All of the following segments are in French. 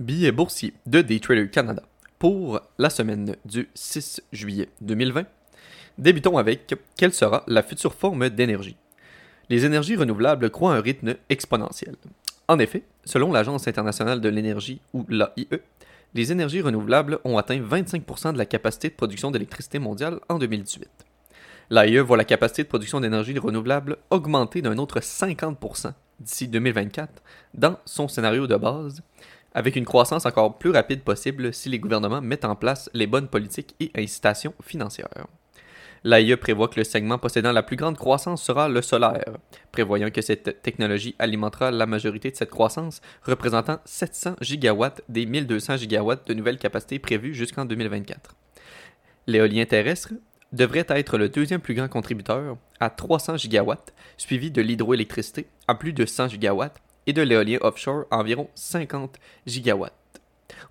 Billets boursiers de Daytrader Canada pour la semaine du 6 juillet 2020. Débutons avec quelle sera la future forme d'énergie. Les énergies renouvelables croient un rythme exponentiel. En effet, selon l'Agence internationale de l'énergie ou l'AIE, les énergies renouvelables ont atteint 25% de la capacité de production d'électricité mondiale en 2018. L'AIE voit la capacité de production d'énergie renouvelable augmenter d'un autre 50% d'ici 2024 dans son scénario de base, avec une croissance encore plus rapide possible si les gouvernements mettent en place les bonnes politiques et incitations financières. L'AIE prévoit que le segment possédant la plus grande croissance sera le solaire, prévoyant que cette technologie alimentera la majorité de cette croissance, représentant 700 gigawatts des 1200 gigawatts de nouvelles capacités prévues jusqu'en 2024. L'éolien terrestre devrait être le deuxième plus grand contributeur à 300 gigawatts, suivi de l'hydroélectricité à plus de 100 gigawatts et de l'éolien offshore environ 50 gigawatts.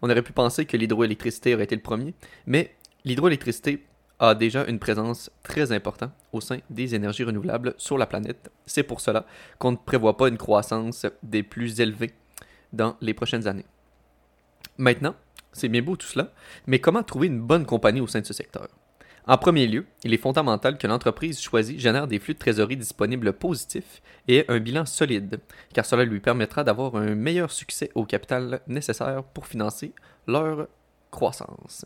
On aurait pu penser que l'hydroélectricité aurait été le premier, mais l'hydroélectricité a déjà une présence très importante au sein des énergies renouvelables sur la planète. C'est pour cela qu'on ne prévoit pas une croissance des plus élevées dans les prochaines années. Maintenant, c'est bien beau tout cela, mais comment trouver une bonne compagnie au sein de ce secteur? En premier lieu, il est fondamental que l'entreprise choisie génère des flux de trésorerie disponibles positifs et un bilan solide, car cela lui permettra d'avoir un meilleur succès au capital nécessaire pour financer leur croissance.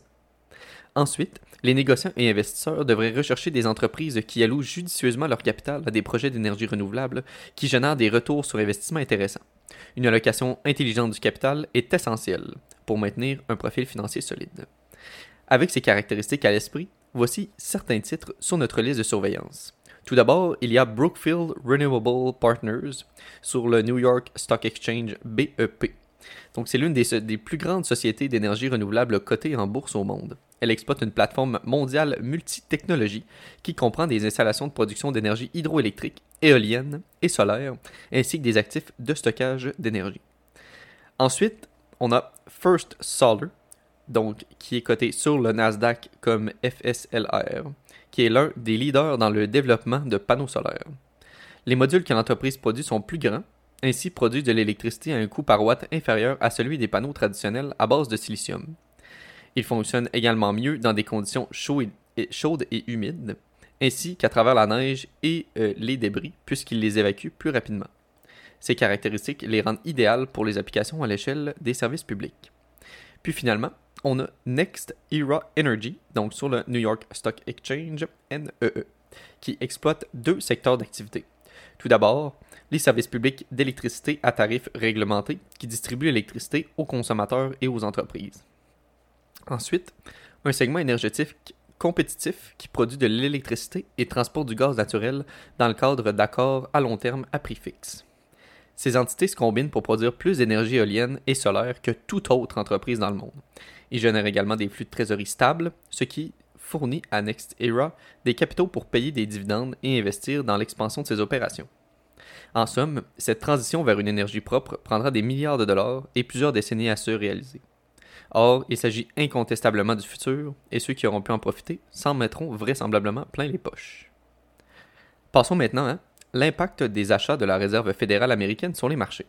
Ensuite, les négociants et investisseurs devraient rechercher des entreprises qui allouent judicieusement leur capital à des projets d'énergie renouvelable qui génèrent des retours sur investissement intéressants. Une allocation intelligente du capital est essentielle pour maintenir un profil financier solide. Avec ces caractéristiques à l'esprit, voici certains titres sur notre liste de surveillance. Tout d'abord, il y a Brookfield Renewable Partners sur le New York Stock Exchange BEP. Donc, c'est l'une des, des, plus grandes sociétés d'énergie renouvelable cotées en bourse au monde. Elle exploite une plateforme mondiale multi-technologie qui comprend des installations de production d'énergie hydroélectrique, éolienne et solaire, ainsi que des actifs de stockage d'énergie. Ensuite, on a First Solar, donc qui est coté sur le Nasdaq comme FSLR, qui est l'un des leaders dans le développement de panneaux solaires. Les modules que l'entreprise produit sont plus grands, ainsi produisent de l'électricité à un coût par watt inférieur à celui des panneaux traditionnels à base de silicium. Ils fonctionnent également mieux dans des conditions chaudes et humides, ainsi qu'à travers la neige et euh, les débris, puisqu'ils les évacuent plus rapidement. Ces caractéristiques les rendent idéales pour les applications à l'échelle des services publics. Puis finalement, on a Next Era Energy, donc sur le New York Stock Exchange, NEE, e, qui exploite deux secteurs d'activité. Tout d'abord, les services publics d'électricité à tarifs réglementés qui distribuent l'électricité aux consommateurs et aux entreprises. Ensuite, un segment énergétique compétitif qui produit de l'électricité et transporte du gaz naturel dans le cadre d'accords à long terme à prix fixe. Ces entités se combinent pour produire plus d'énergie éolienne et solaire que toute autre entreprise dans le monde. Ils génèrent également des flux de trésorerie stables, ce qui fournit à NextEra des capitaux pour payer des dividendes et investir dans l'expansion de ses opérations. En somme, cette transition vers une énergie propre prendra des milliards de dollars et plusieurs décennies à se réaliser. Or, il s'agit incontestablement du futur, et ceux qui auront pu en profiter s'en mettront vraisemblablement plein les poches. Passons maintenant à l'impact des achats de la Réserve fédérale américaine sur les marchés.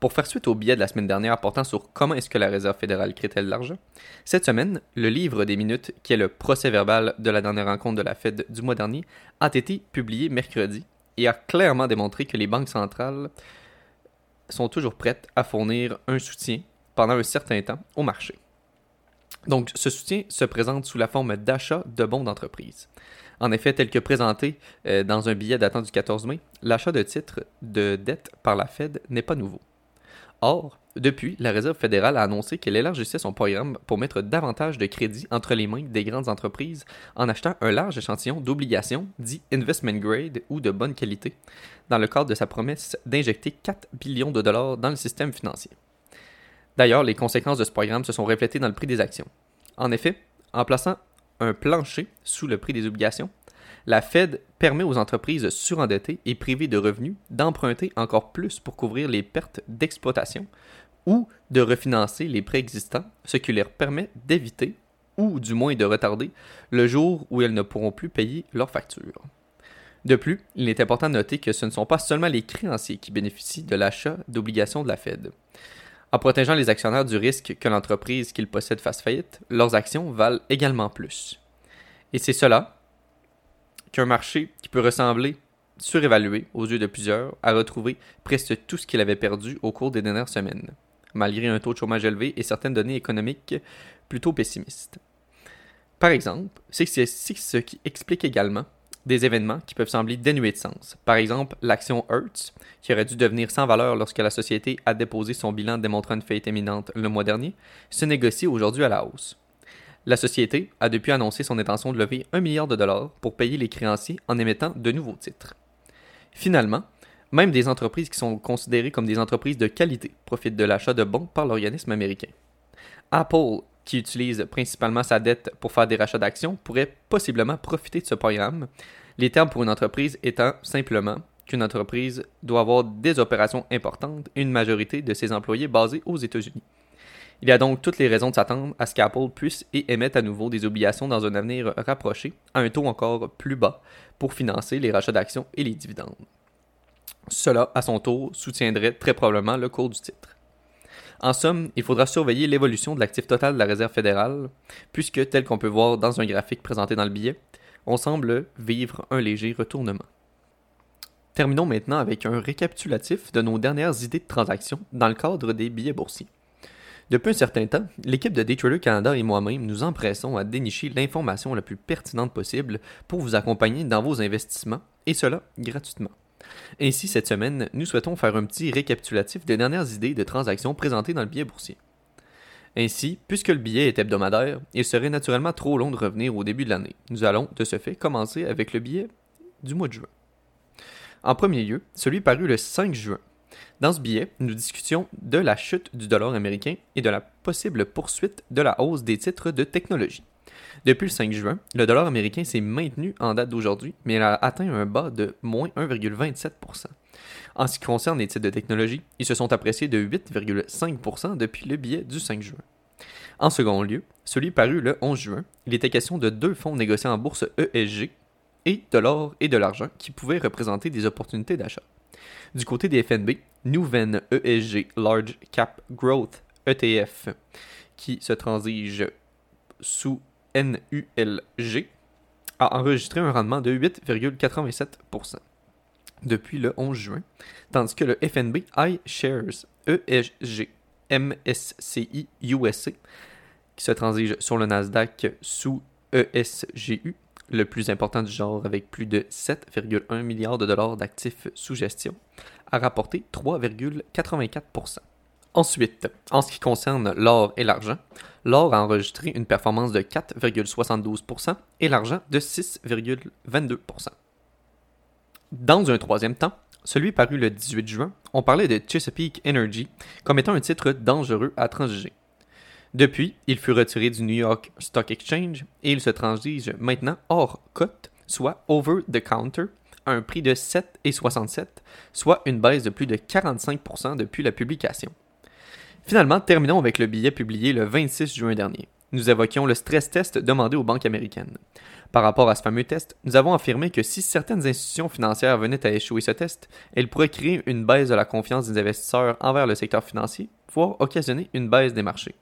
Pour faire suite au billet de la semaine dernière portant sur comment est-ce que la Réserve fédérale crée-t-elle l'argent, cette semaine, le livre des minutes, qui est le procès verbal de la dernière rencontre de la Fed du mois dernier, a été publié mercredi et a clairement démontré que les banques centrales sont toujours prêtes à fournir un soutien pendant un certain temps au marché. Donc, ce soutien se présente sous la forme d'achat de bons d'entreprise. En effet, tel que présenté euh, dans un billet datant du 14 mai, l'achat de titres de dette par la Fed n'est pas nouveau. Or, depuis, la Réserve fédérale a annoncé qu'elle élargissait son programme pour mettre davantage de crédits entre les mains des grandes entreprises en achetant un large échantillon d'obligations dit investment grade ou de bonne qualité, dans le cadre de sa promesse d'injecter 4 billions de dollars dans le système financier. D'ailleurs, les conséquences de ce programme se sont reflétées dans le prix des actions. En effet, en plaçant un plancher sous le prix des obligations, la Fed permet aux entreprises surendettées et privées de revenus d'emprunter encore plus pour couvrir les pertes d'exploitation ou de refinancer les prêts existants, ce qui leur permet d'éviter, ou du moins de retarder, le jour où elles ne pourront plus payer leurs factures. De plus, il est important de noter que ce ne sont pas seulement les créanciers qui bénéficient de l'achat d'obligations de la Fed. En protégeant les actionnaires du risque que l'entreprise qu'ils possèdent fasse faillite, leurs actions valent également plus. Et c'est cela qu'un marché qui peut ressembler surévalué aux yeux de plusieurs a retrouvé presque tout ce qu'il avait perdu au cours des dernières semaines, malgré un taux de chômage élevé et certaines données économiques plutôt pessimistes. Par exemple, c'est ce qui explique également des événements qui peuvent sembler dénués de sens. Par exemple, l'action Hertz, qui aurait dû devenir sans valeur lorsque la société a déposé son bilan démontrant une faillite imminente le mois dernier, se négocie aujourd'hui à la hausse. La société a depuis annoncé son intention de lever 1 milliard de dollars pour payer les créanciers en émettant de nouveaux titres. Finalement, même des entreprises qui sont considérées comme des entreprises de qualité profitent de l'achat de bons par l'organisme américain. Apple qui utilise principalement sa dette pour faire des rachats d'actions, pourrait possiblement profiter de ce programme, les termes pour une entreprise étant simplement qu'une entreprise doit avoir des opérations importantes et une majorité de ses employés basés aux États-Unis. Il y a donc toutes les raisons de s'attendre à ce qu'Apple puisse et émette à nouveau des obligations dans un avenir rapproché, à un taux encore plus bas, pour financer les rachats d'actions et les dividendes. Cela, à son tour, soutiendrait très probablement le cours du titre. En somme, il faudra surveiller l'évolution de l'actif total de la Réserve fédérale, puisque, tel qu'on peut voir dans un graphique présenté dans le billet, on semble vivre un léger retournement. Terminons maintenant avec un récapitulatif de nos dernières idées de transactions dans le cadre des billets boursiers. Depuis un certain temps, l'équipe de Daytrader Canada et moi-même nous empressons à dénicher l'information la plus pertinente possible pour vous accompagner dans vos investissements, et cela gratuitement. Ainsi, cette semaine, nous souhaitons faire un petit récapitulatif des dernières idées de transactions présentées dans le billet boursier. Ainsi, puisque le billet est hebdomadaire, il serait naturellement trop long de revenir au début de l'année. Nous allons, de ce fait, commencer avec le billet du mois de juin. En premier lieu, celui paru le 5 juin. Dans ce billet, nous discutions de la chute du dollar américain et de la possible poursuite de la hausse des titres de technologie. Depuis le 5 juin, le dollar américain s'est maintenu en date d'aujourd'hui, mais il a atteint un bas de moins 1,27% En ce qui concerne les titres de technologie, ils se sont appréciés de 8,5% depuis le billet du 5 juin. En second lieu, celui paru le 11 juin, il était question de deux fonds négociés en bourse ESG et de l'or et de l'argent qui pouvaient représenter des opportunités d'achat. Du côté des FNB, Nouven ESG Large Cap Growth ETF, qui se transige sous NULG a enregistré un rendement de 8,87% depuis le 11 juin, tandis que le FNB iShares ESG MSCI USA, qui se transige sur le Nasdaq sous ESGU, le plus important du genre avec plus de 7,1 milliards de dollars d'actifs sous gestion, a rapporté 3,84%. Ensuite, en ce qui concerne l'or et l'argent, l'or a enregistré une performance de 4,72% et l'argent de 6,22%. Dans un troisième temps, celui paru le 18 juin, on parlait de Chesapeake Energy comme étant un titre dangereux à transiger. Depuis, il fut retiré du New York Stock Exchange et il se transige maintenant hors cote, soit over the counter, à un prix de 7,67%, soit une baisse de plus de 45% depuis la publication. Finalement, terminons avec le billet publié le 26 juin dernier. Nous évoquions le stress test demandé aux banques américaines. Par rapport à ce fameux test, nous avons affirmé que si certaines institutions financières venaient à échouer ce test, elles pourraient créer une baisse de la confiance des investisseurs envers le secteur financier, voire occasionner une baisse des marchés.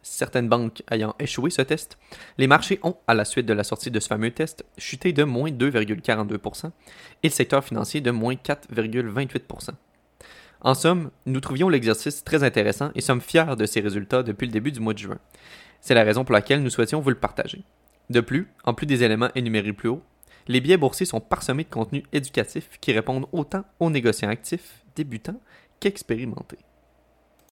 Certaines banques ayant échoué ce test, les marchés ont, à la suite de la sortie de ce fameux test, chuté de moins 2,42% et le secteur financier de moins 4,28%. En somme, nous trouvions l'exercice très intéressant et sommes fiers de ses résultats depuis le début du mois de juin. C'est la raison pour laquelle nous souhaitions vous le partager. De plus, en plus des éléments énumérés plus haut, les billets boursiers sont parsemés de contenus éducatifs qui répondent autant aux négociants actifs, débutants qu'expérimentés.